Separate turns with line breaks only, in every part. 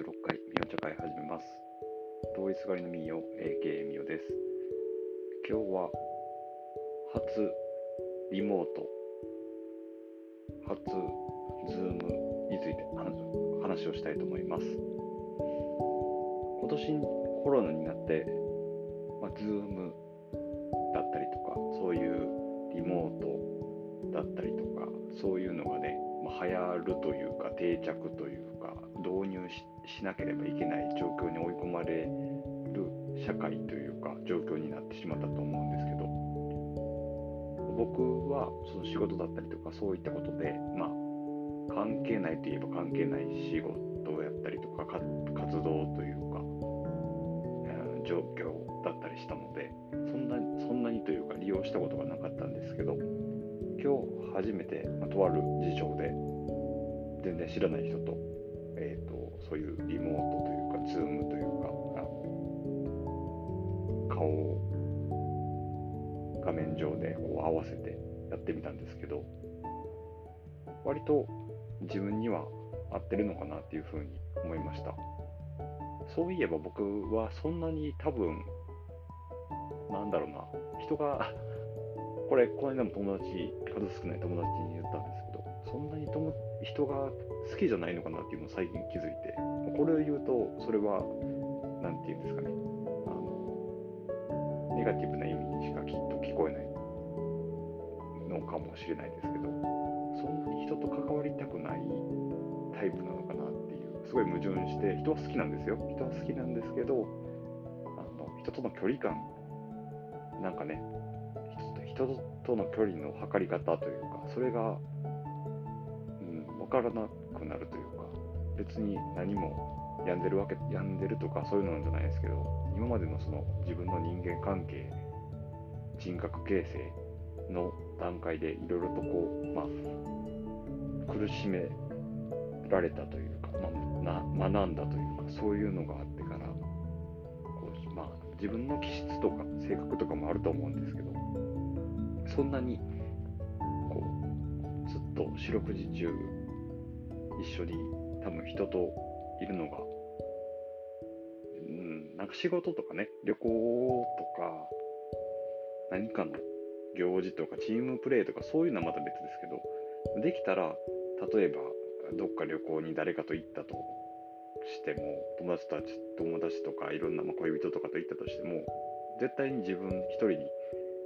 回、みお茶会始めます。通りすがりのみよ、AKA みおです。今日は、初リモート、初ズームについて話をしたいと思います。今年コロナになって、まあ、ズームだったりとか、そういうリモートだったりとか、そういうのがね、まあ、流行るというか定着というか導入しなければいけない状況に追い込まれる社会というか状況になってしまったと思うんですけど僕はその仕事だったりとかそういったことでまあ関係ないといえば関係ない仕事やったりとか活動というか、えー、状況だったりしたのでそんなそんなにというか利用したことがなかったんですけど今日初めて、まあ、とある事情で全然知らない人と,、画面上でこう合わせてやってみたんですけど、割と自分には合ってるのかなっていうふうに思いました。そういえば僕はそんなに多分、なんだろうな、人が これ、この間も友達、数少ない友達に言ったんですけど、そんなに友人が好きじゃないのかなっていうのを最近気づいて、これを言うと、それは、なんていうんですかね、あの、ネガティブな意味にしかもしれないですけど、そんなに人と関わりたくないタイプなのかなっていう、すごい矛盾して、人は好きなんですよ。人は好きなんですけど、あの人との距離感、なんかね、人との距離の測り方というか、それが、うん、分からなくなるというか、別に何も病んでるわけ、病んでるとかそういうのじゃないですけど、今までのその自分の人間関係、人格形成の段階でいろいろとこう、まあ、苦しめられたというか、まあ、な学んだというか、そういうのがあってから、こうまあ、自分の気質とか性格とかもあると思うんですけど、そんなにこうずっと四六時中一緒に多分人といるのが、うん、なんか仕事とかね旅行とか何かの行事とかチームプレーとかそういうのはまた別ですけどできたら例えばどっか旅行に誰かと行ったとしても友達たち友達とかいろんな、恋人とかと行ったとしても絶対に自分一人に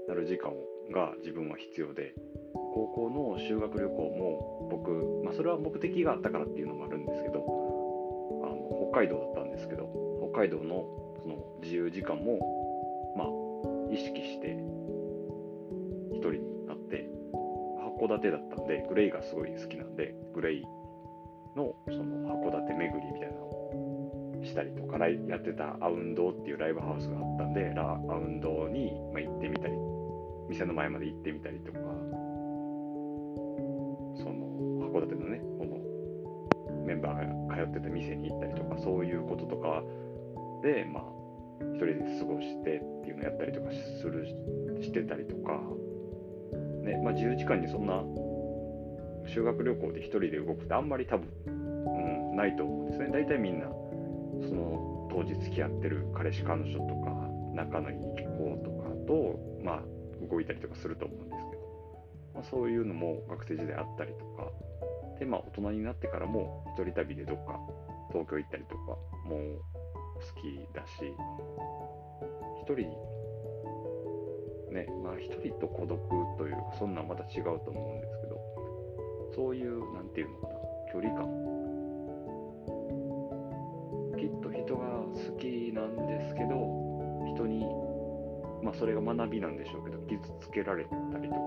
なる時間が自分は必要で高校の修学旅行も僕、まあ、それは目的があったからっていうのもあるんですけどあの北海道だったんですけど北海道のその自由時間もまあ意識して函館だったんでグレイがすごい好きなんでグレイのその函館巡りみたいなのをしたりとかやってたアウンドっていうライブハウスがあったんでラアウンドに、ま行ってみたり店の前まで行ってみたりとか、その函館のね、このメンバーが通ってた店に行ったりとか、そういうこととかで、まあ、一人で過ごしてっていうのをやったりとかする、してたりとか、ね、まあ、自由時間にそんな修学旅行で一人で動くってあんまり多分、うん、ないと思うんですね。大体みんな、その当時付き合ってる彼氏彼女とか、仲のいい子とかと、まあ、動いたりとかすると思うんですけど、まあ、そういうのも学生時代あったりとか、で、まあ大人になってからも一人旅でどっか東京行ったりとかもう好きだし、一人ね、まあ一人と孤独というか、そんなんまた違うと思うんですけど、そういう、なんていうのかな、距離感。きっと人が好きなんですけど、人にまあ、それが学びなんでしょうけど傷つけられたりとか、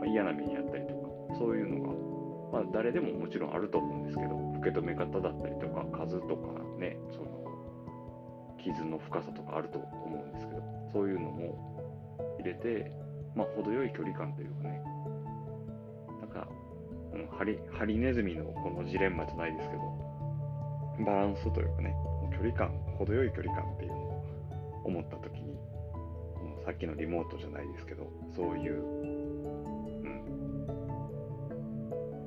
まあ、嫌な目にあったりとかそういうのが、まあ、誰でももちろんあると思うんですけど受け止め方だったりとか数とかねその傷の深さとかあると思うんですけどそういうのも入れて、まあ、程よい距離感というかね。なんか、うん、ハリハリネズミのこのジレンマじゃないですけどバランスというかね距離感程よい距離感っていうのを思った時にさっきのリモートじゃないですけど、そういう、うん、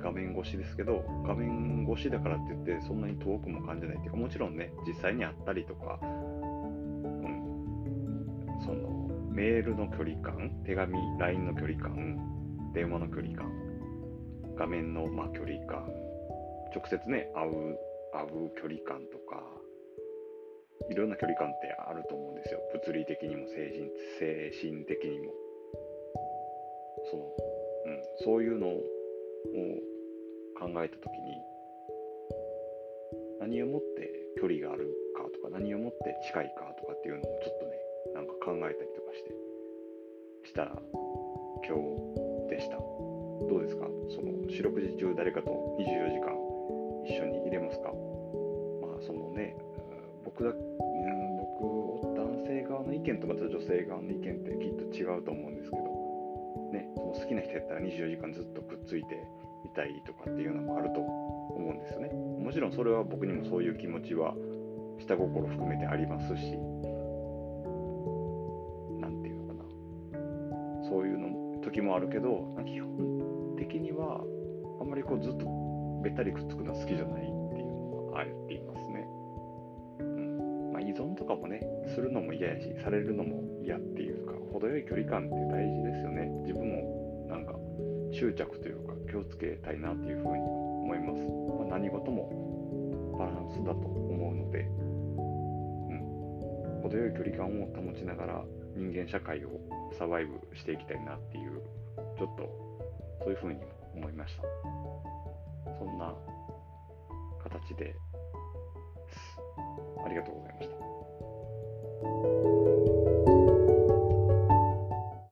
画面越しですけど、画面越しだからって言って、そんなに遠くも感じないっていうか、もちろんね、実際に会ったりとか、メールの距離感、手紙、LINE の距離感、電話の距離感、画面の、まあ、距離感、直接ね、会う、会う距離感とか、いろんな距離感ってあると思うんですよ。物理的にも精神精神的にも。その、うん、そういうのを考えたときに、何をもって距離があるかとか、何をもって近いかとかっていうのをちょっとね、なんか考えたりかして、した今日でした。どうですか？その四六時中誰かと24時間一緒にいれますか？まあそのね、僕だ、僕、男性側の意見とまた女性側の意見ってきっと違うと思うんですけど、ね、その好きな人やったら24時間ずっとくっついていたいとかっていうのもあると思うんですよね。もちろんそれは僕にもそういう気持ちは下心含めてありますし、時もあるけど、基本的にはあんまりこうずっとべったりくっつくのは好きじゃないっていうのはあえていますね。うんまあ、依存とかもね、するのも嫌やし、されるのも嫌っていうか、程よい距離感って大事ですよね。自分もなんか執着というか気をつけたいなっていうふうに思います。まあ、何事もバランスだと思うので、うん、程よい距離感を保ちながら人間社会をサバイブしていきたいなっていう、ちょっとそういうふうに思いました。そんな形でありがとうございました。